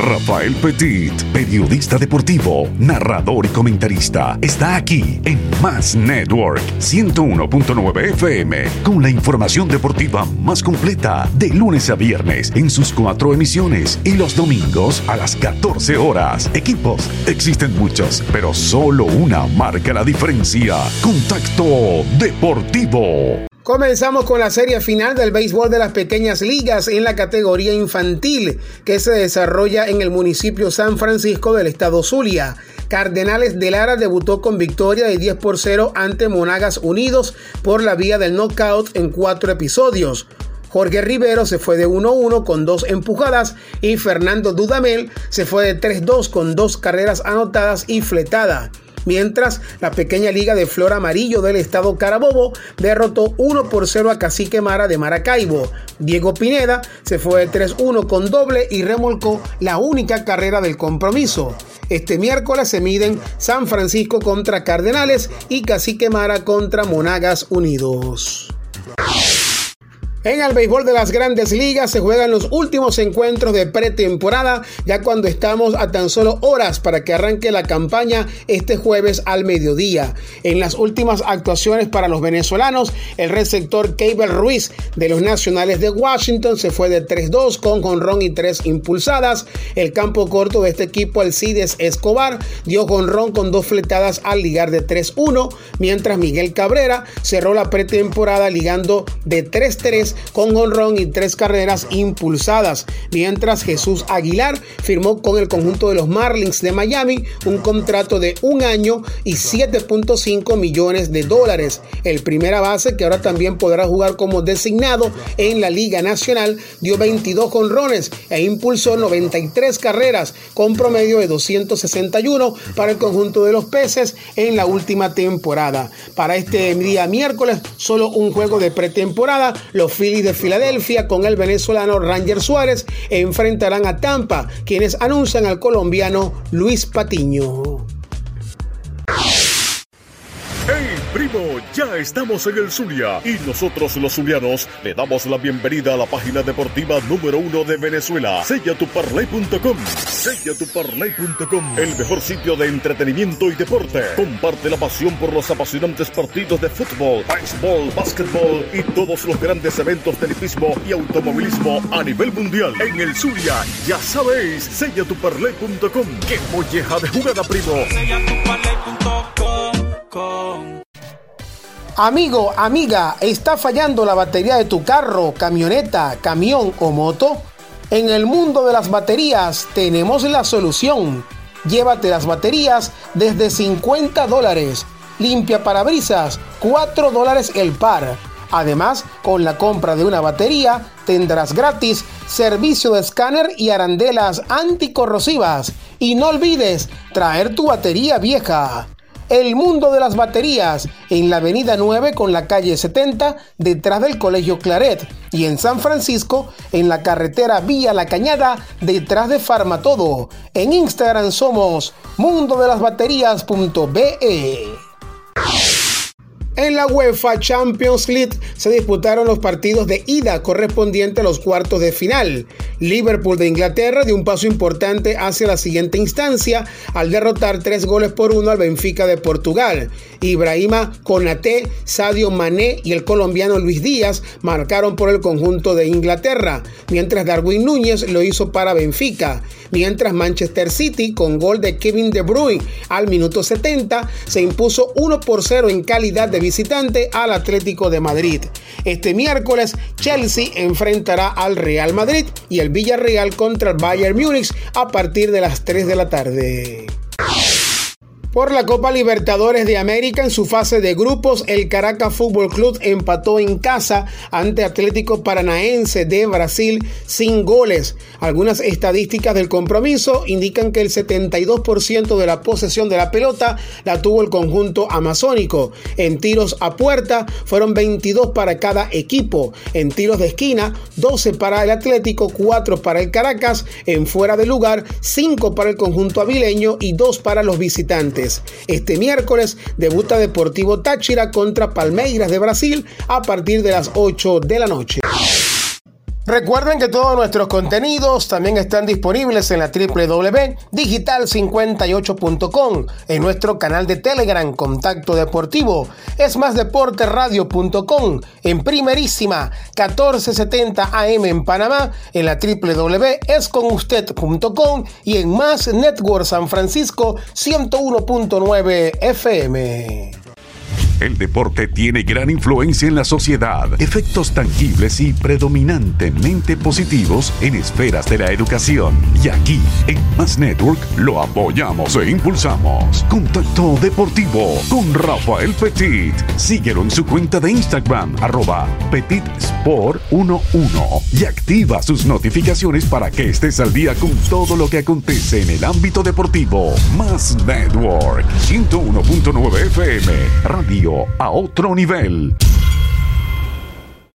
Rafael Petit, periodista deportivo, narrador y comentarista, está aquí en Más Network 101.9 FM con la información deportiva más completa de lunes a viernes en sus cuatro emisiones y los domingos a las 14 horas. Equipos, existen muchos, pero solo una marca la diferencia. Contacto Deportivo. Comenzamos con la serie final del béisbol de las pequeñas ligas en la categoría infantil que se desarrolla en el municipio San Francisco del estado Zulia. Cardenales de Lara debutó con victoria de 10 por 0 ante Monagas Unidos por la vía del knockout en cuatro episodios. Jorge Rivero se fue de 1-1 con dos empujadas y Fernando Dudamel se fue de 3-2 con dos carreras anotadas y fletada mientras la pequeña liga de Flor Amarillo del estado Carabobo derrotó 1 por 0 a Cacique Mara de Maracaibo. Diego Pineda se fue de 3-1 con doble y remolcó la única carrera del compromiso. Este miércoles se miden San Francisco contra Cardenales y Cacique Mara contra Monagas Unidos. En el béisbol de las grandes ligas se juegan los últimos encuentros de pretemporada, ya cuando estamos a tan solo horas para que arranque la campaña este jueves al mediodía. En las últimas actuaciones para los venezolanos, el receptor Cable Ruiz de los Nacionales de Washington se fue de 3-2 con jonrón y 3 impulsadas. El campo corto de este equipo, Alcides Escobar, dio jonrón con dos fletadas al ligar de 3-1, mientras Miguel Cabrera cerró la pretemporada ligando de 3-3 con honrón y tres carreras impulsadas, mientras Jesús Aguilar firmó con el conjunto de los Marlins de Miami un contrato de un año y 7.5 millones de dólares. El primera base, que ahora también podrá jugar como designado en la Liga Nacional, dio 22 honrones e impulsó 93 carreras con promedio de 261 para el conjunto de los peces en la última temporada. Para este día miércoles, solo un juego de pretemporada. Los Phillies de Filadelfia con el venezolano Ranger Suárez enfrentarán a Tampa, quienes anuncian al colombiano Luis Patiño. Primo, ya estamos en el Zulia y nosotros los zulianos le damos la bienvenida a la página deportiva número uno de Venezuela, sellatuparlay.com. Sellatuparlay.com, el mejor sitio de entretenimiento y deporte. Comparte la pasión por los apasionantes partidos de fútbol, béisbol, básquetbol y todos los grandes eventos de hipismo y automovilismo a nivel mundial. En el Zulia, ya sabéis, sellatuparlay.com. ¡Qué molleja de jugada, primo! Sellatuparlay.com Amigo, amiga, ¿está fallando la batería de tu carro, camioneta, camión o moto? En el mundo de las baterías tenemos la solución. Llévate las baterías desde 50 dólares. Limpia parabrisas, 4 dólares el par. Además, con la compra de una batería tendrás gratis servicio de escáner y arandelas anticorrosivas. Y no olvides traer tu batería vieja. El mundo de las baterías en la Avenida 9 con la calle 70 detrás del Colegio Claret y en San Francisco en la carretera Vía La Cañada detrás de Farmatodo. En Instagram somos mundodelasbaterías.be. En la UEFA Champions League se disputaron los partidos de ida correspondientes a los cuartos de final. Liverpool de Inglaterra dio un paso importante hacia la siguiente instancia al derrotar tres goles por uno al Benfica de Portugal. Ibrahima Konate, Sadio Mané y el colombiano Luis Díaz marcaron por el conjunto de Inglaterra, mientras Darwin Núñez lo hizo para Benfica. Mientras Manchester City, con gol de Kevin De Bruyne al minuto 70, se impuso 1 por 0 en calidad de visitante al Atlético de Madrid. Este miércoles, Chelsea enfrentará al Real Madrid y el Villarreal contra el Bayern Múnich a partir de las 3 de la tarde. Por la Copa Libertadores de América en su fase de grupos, el Caracas Fútbol Club empató en casa ante Atlético Paranaense de Brasil sin goles. Algunas estadísticas del compromiso indican que el 72% de la posesión de la pelota la tuvo el conjunto amazónico. En tiros a puerta fueron 22 para cada equipo. En tiros de esquina, 12 para el Atlético, 4 para el Caracas. En fuera de lugar, 5 para el conjunto avileño y 2 para los visitantes. Este miércoles debuta Deportivo Táchira contra Palmeiras de Brasil a partir de las 8 de la noche. Recuerden que todos nuestros contenidos también están disponibles en la www.digital58.com, en nuestro canal de Telegram Contacto Deportivo, es más en primerísima 1470 AM en Panamá, en la www.esconusted.com y en Más Network San Francisco 101.9 FM. El deporte tiene gran influencia en la sociedad, efectos tangibles y predominantemente positivos en esferas de la educación. Y aquí, en Más Network, lo apoyamos e impulsamos. Contacto Deportivo con Rafael Petit. Síguelo en su cuenta de Instagram, arroba PetitSport11 y activa sus notificaciones para que estés al día con todo lo que acontece en el ámbito deportivo. Más Network, 101.9 FM, A otro nivel.